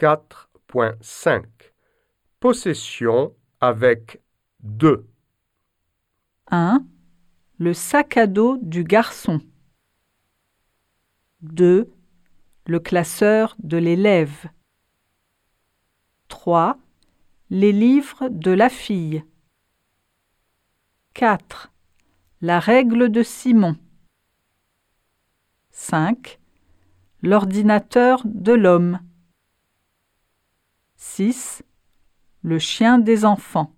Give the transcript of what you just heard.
4.5 Possession avec 2. 1. Le sac à dos du garçon. 2. Le classeur de l'élève. 3. Les livres de la fille. 4. La règle de Simon. 5. L'ordinateur de l'homme. 6. Le chien des enfants.